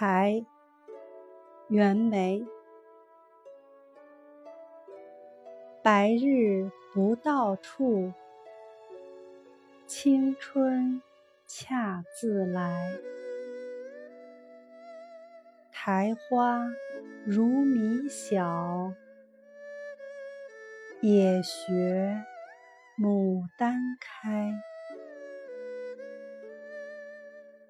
苔，袁枚。白日不到处，青春恰自来。苔花如米小，也学牡丹开。